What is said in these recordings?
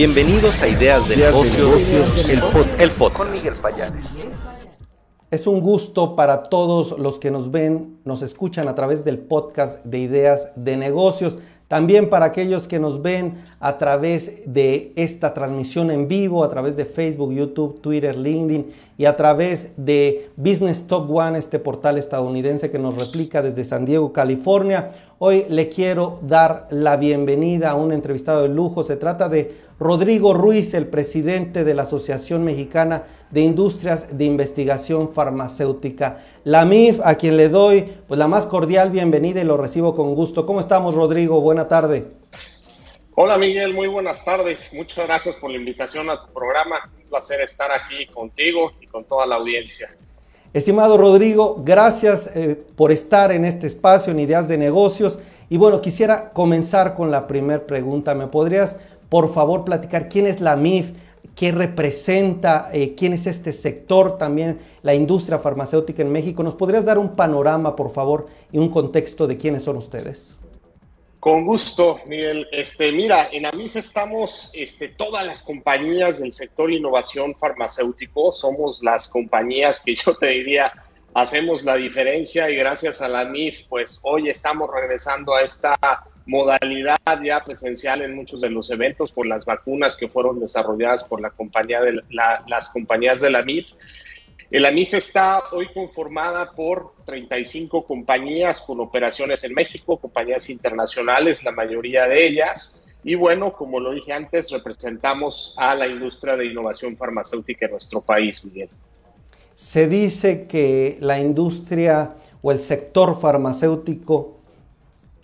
Bienvenidos a Ideas de Negocios, el, podcast. Con Miguel Payares. Es un gusto para todos los que nos ven, nos escuchan a través del podcast de Ideas de Negocios. También para aquellos que nos ven a través de esta transmisión en vivo, a través de Facebook, YouTube, Twitter, LinkedIn y a través de Business Talk One, este portal estadounidense que nos replica desde San Diego, California. Hoy le quiero dar la bienvenida a un entrevistado de lujo. Se trata de Rodrigo Ruiz, el presidente de la Asociación Mexicana de Industrias de Investigación Farmacéutica, la MIF, a quien le doy pues, la más cordial bienvenida y lo recibo con gusto. ¿Cómo estamos, Rodrigo? Buena tarde. Hola, Miguel. Muy buenas tardes. Muchas gracias por la invitación a tu programa. Un placer estar aquí contigo y con toda la audiencia. Estimado Rodrigo, gracias eh, por estar en este espacio en Ideas de Negocios. Y bueno, quisiera comenzar con la primera pregunta. ¿Me podrías por favor platicar quién es la MIF, qué representa, eh, quién es este sector, también la industria farmacéutica en México. ¿Nos podrías dar un panorama, por favor, y un contexto de quiénes son ustedes? Con gusto, Miguel. Este, mira, en AMIF estamos este, todas las compañías del sector innovación farmacéutico. Somos las compañías que yo te diría hacemos la diferencia y gracias a la MIF, pues hoy estamos regresando a esta modalidad ya presencial en muchos de los eventos por las vacunas que fueron desarrolladas por la compañía de las compañías de la MIF. La MIF está hoy conformada por 35 compañías con operaciones en México, compañías internacionales, la mayoría de ellas. Y bueno, como lo dije antes, representamos a la industria de innovación farmacéutica en nuestro país, Miguel. Se dice que la industria o el sector farmacéutico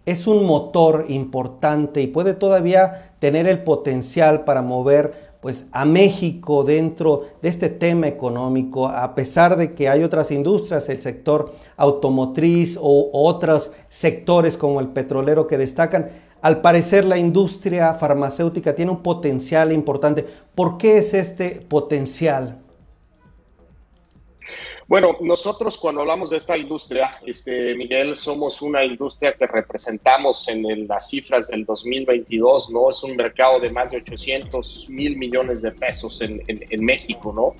es un motor importante y puede todavía tener el potencial para mover pues a México dentro de este tema económico, a pesar de que hay otras industrias, el sector automotriz o otros sectores como el petrolero que destacan, al parecer la industria farmacéutica tiene un potencial importante. ¿Por qué es este potencial? Bueno, nosotros cuando hablamos de esta industria, este, Miguel, somos una industria que representamos en las cifras del 2022, ¿no? Es un mercado de más de 800 mil millones de pesos en, en México, ¿no?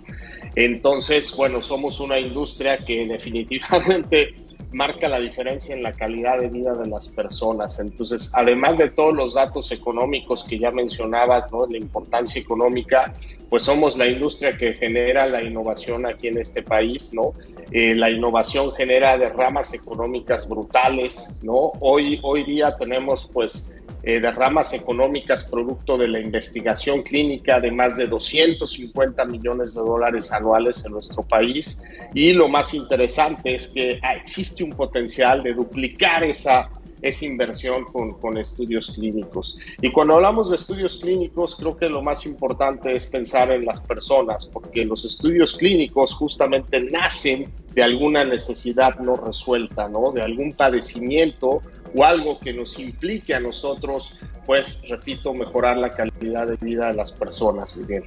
Entonces, bueno, somos una industria que definitivamente marca la diferencia en la calidad de vida de las personas. Entonces, además de todos los datos económicos que ya mencionabas, ¿no? La importancia económica, pues somos la industria que genera la innovación aquí en este país, ¿no? Eh, la innovación genera derramas económicas brutales, ¿no? Hoy, hoy día tenemos, pues, eh, derramas económicas producto de la investigación clínica de más de 250 millones de dólares anuales en nuestro país. Y lo más interesante es que existe un potencial de duplicar esa esa inversión con, con, estudios clínicos. Y cuando hablamos de estudios clínicos, creo que lo más importante es pensar en las personas, porque los estudios clínicos justamente nacen de alguna necesidad no resuelta, ¿no? De algún padecimiento o algo que nos implique a nosotros, pues, repito, mejorar la calidad de vida de las personas, Miguel.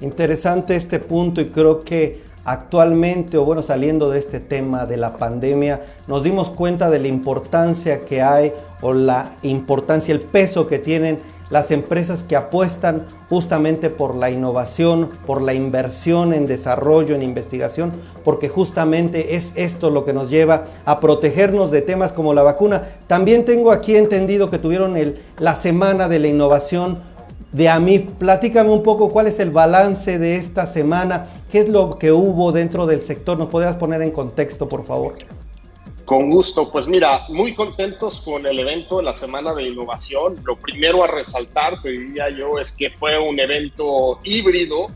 Interesante este punto y creo que actualmente, o bueno, saliendo de este tema de la pandemia, nos dimos cuenta de la importancia que hay o la importancia, el peso que tienen las empresas que apuestan justamente por la innovación, por la inversión en desarrollo, en investigación, porque justamente es esto lo que nos lleva a protegernos de temas como la vacuna. También tengo aquí entendido que tuvieron el, la semana de la innovación de AMIF. Platícame un poco cuál es el balance de esta semana, qué es lo que hubo dentro del sector. ¿Nos podrías poner en contexto, por favor? Con gusto, pues mira, muy contentos con el evento de la Semana de Innovación. Lo primero a resaltar, te diría yo, es que fue un evento híbrido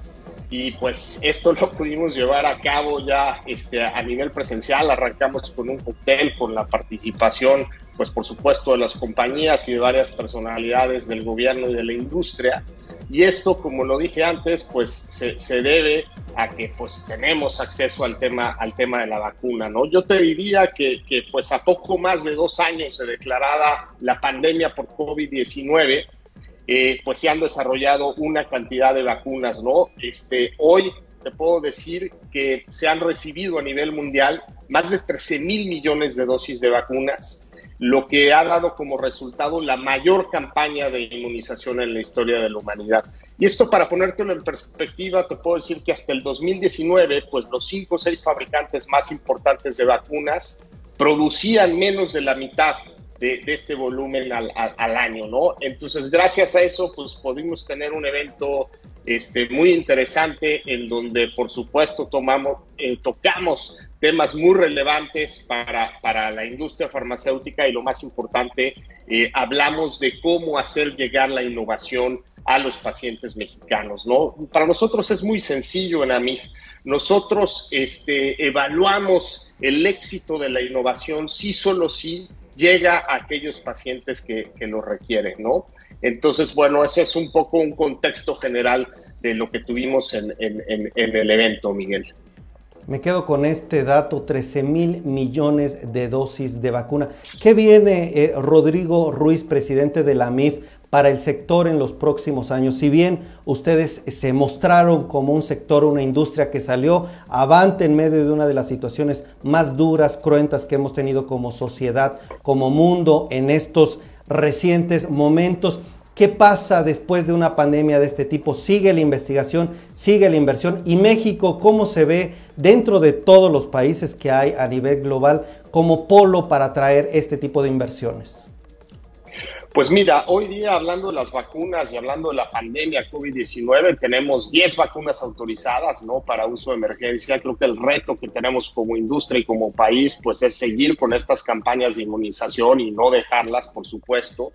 y pues esto lo pudimos llevar a cabo ya este, a nivel presencial. Arrancamos con un cóctel, con la participación, pues por supuesto, de las compañías y de varias personalidades del gobierno y de la industria. Y esto, como lo dije antes, pues se, se, debe a que pues tenemos acceso al tema, al tema de la vacuna, ¿no? Yo te diría que, que pues a poco más de dos años se declarada la pandemia por COVID-19, eh, pues se han desarrollado una cantidad de vacunas, ¿no? Este, hoy te puedo decir que se han recibido a nivel mundial más de 13 mil millones de dosis de vacunas lo que ha dado como resultado la mayor campaña de inmunización en la historia de la humanidad. Y esto para ponértelo en perspectiva, te puedo decir que hasta el 2019, pues los cinco o seis fabricantes más importantes de vacunas producían menos de la mitad de, este volumen al, año, ¿no? Entonces, gracias a eso, pues pudimos tener un evento este, muy interesante en donde, por supuesto, tomamos, eh, tocamos temas muy relevantes para, para, la industria farmacéutica y lo más importante, eh, hablamos de cómo hacer llegar la innovación a los pacientes mexicanos, ¿no? Para nosotros es muy sencillo en AMIF. Nosotros este, evaluamos el éxito de la innovación si solo si llega a aquellos pacientes que, lo requieren, ¿no? Entonces, bueno, ese es un poco un contexto general de lo que tuvimos en, el evento, Miguel. Me quedo con este dato, 13 mil millones de dosis de vacuna. ¿Qué viene, eh, Rodrigo Ruiz, presidente de la MIF, para el sector en los próximos años. Si bien ustedes se mostraron como un sector, una industria que salió avante en medio de una de las situaciones más duras, cruentas que hemos tenido como sociedad, como mundo en estos recientes momentos. ¿Qué pasa después de una pandemia de este tipo? ¿Sigue la investigación? ¿Sigue la inversión? ¿Y México cómo se ve dentro de todos los países que hay a nivel global como polo para atraer este tipo de inversiones? Pues mira, hoy día hablando de las vacunas y hablando de la pandemia COVID-19, tenemos 10 vacunas autorizadas, ¿no? Para uso de emergencia. Creo que el reto que tenemos como industria y como país, pues es seguir con estas campañas de inmunización y no dejarlas, por supuesto.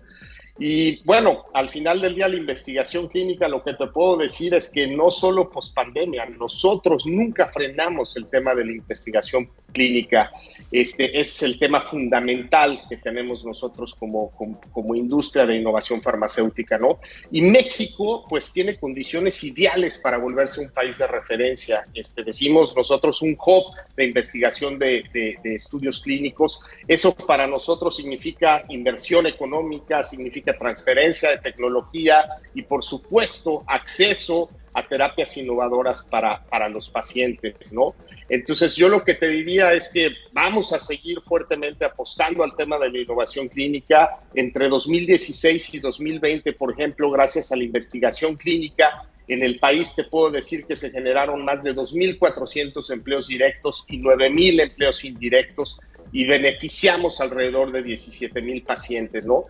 Y bueno, al final del día la investigación clínica, lo que te puedo decir es que no solo pospandemia, nosotros nunca frenamos el tema de la investigación clínica. Este es el tema fundamental que tenemos nosotros como, como, industria de innovación farmacéutica, ¿no? Y México, pues, tiene condiciones ideales para volverse un país de referencia. Este, decimos nosotros un hub de investigación de, de estudios clínicos. Eso para nosotros significa inversión económica, significa transferencia de tecnología y, por supuesto, acceso a terapias innovadoras para, para los pacientes, ¿no? Entonces, yo lo que te diría es que vamos a seguir fuertemente apostando al tema de la innovación clínica. Entre 2016 y 2020, por ejemplo, gracias a la investigación clínica, en el país te puedo decir que se generaron más de 2.400 empleos directos y 9.000 empleos indirectos y beneficiamos alrededor de 17.000 pacientes, ¿no?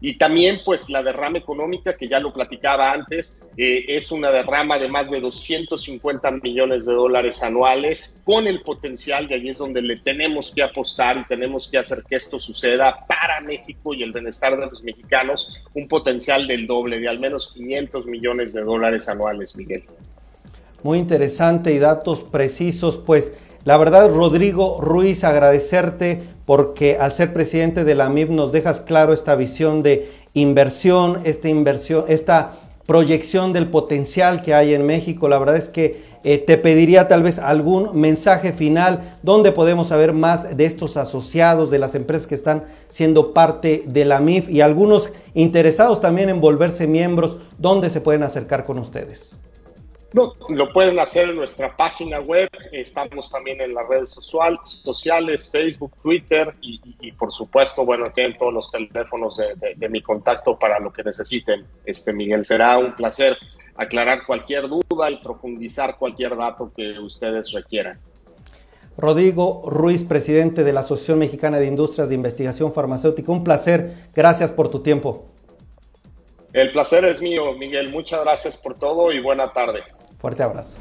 Y también, pues, la derrama económica, que ya lo platicaba antes, eh, es una derrama de más de 250 millones de dólares anuales, con el potencial, de allí es donde le tenemos que apostar y tenemos que hacer que esto suceda para México y el bienestar de los mexicanos, un potencial del doble, de al menos 500 millones de dólares anuales, Miguel. Muy interesante y datos precisos, pues. La verdad, Rodrigo Ruiz, agradecerte porque al ser presidente de la MIP nos dejas claro esta visión de inversión, esta inversión, esta proyección del potencial que hay en México. La verdad es que eh, te pediría tal vez algún mensaje final donde podemos saber más de estos asociados, de las empresas que están siendo parte de la MIF y algunos interesados también en volverse miembros, donde se pueden acercar con ustedes. No, lo pueden hacer en nuestra página web. Estamos también en las redes sociales, Facebook, Twitter y, por supuesto, bueno, tienen todos los teléfonos de, mi contacto para lo que necesiten. Este Miguel, será un placer aclarar cualquier duda y profundizar cualquier dato que ustedes requieran. Rodrigo Ruiz, presidente de la Asociación Mexicana de Industrias de Investigación Farmacéutica. Un placer. Gracias por tu tiempo. El placer es mío, Miguel. Muchas gracias por todo y buena tarde. Forte abraço.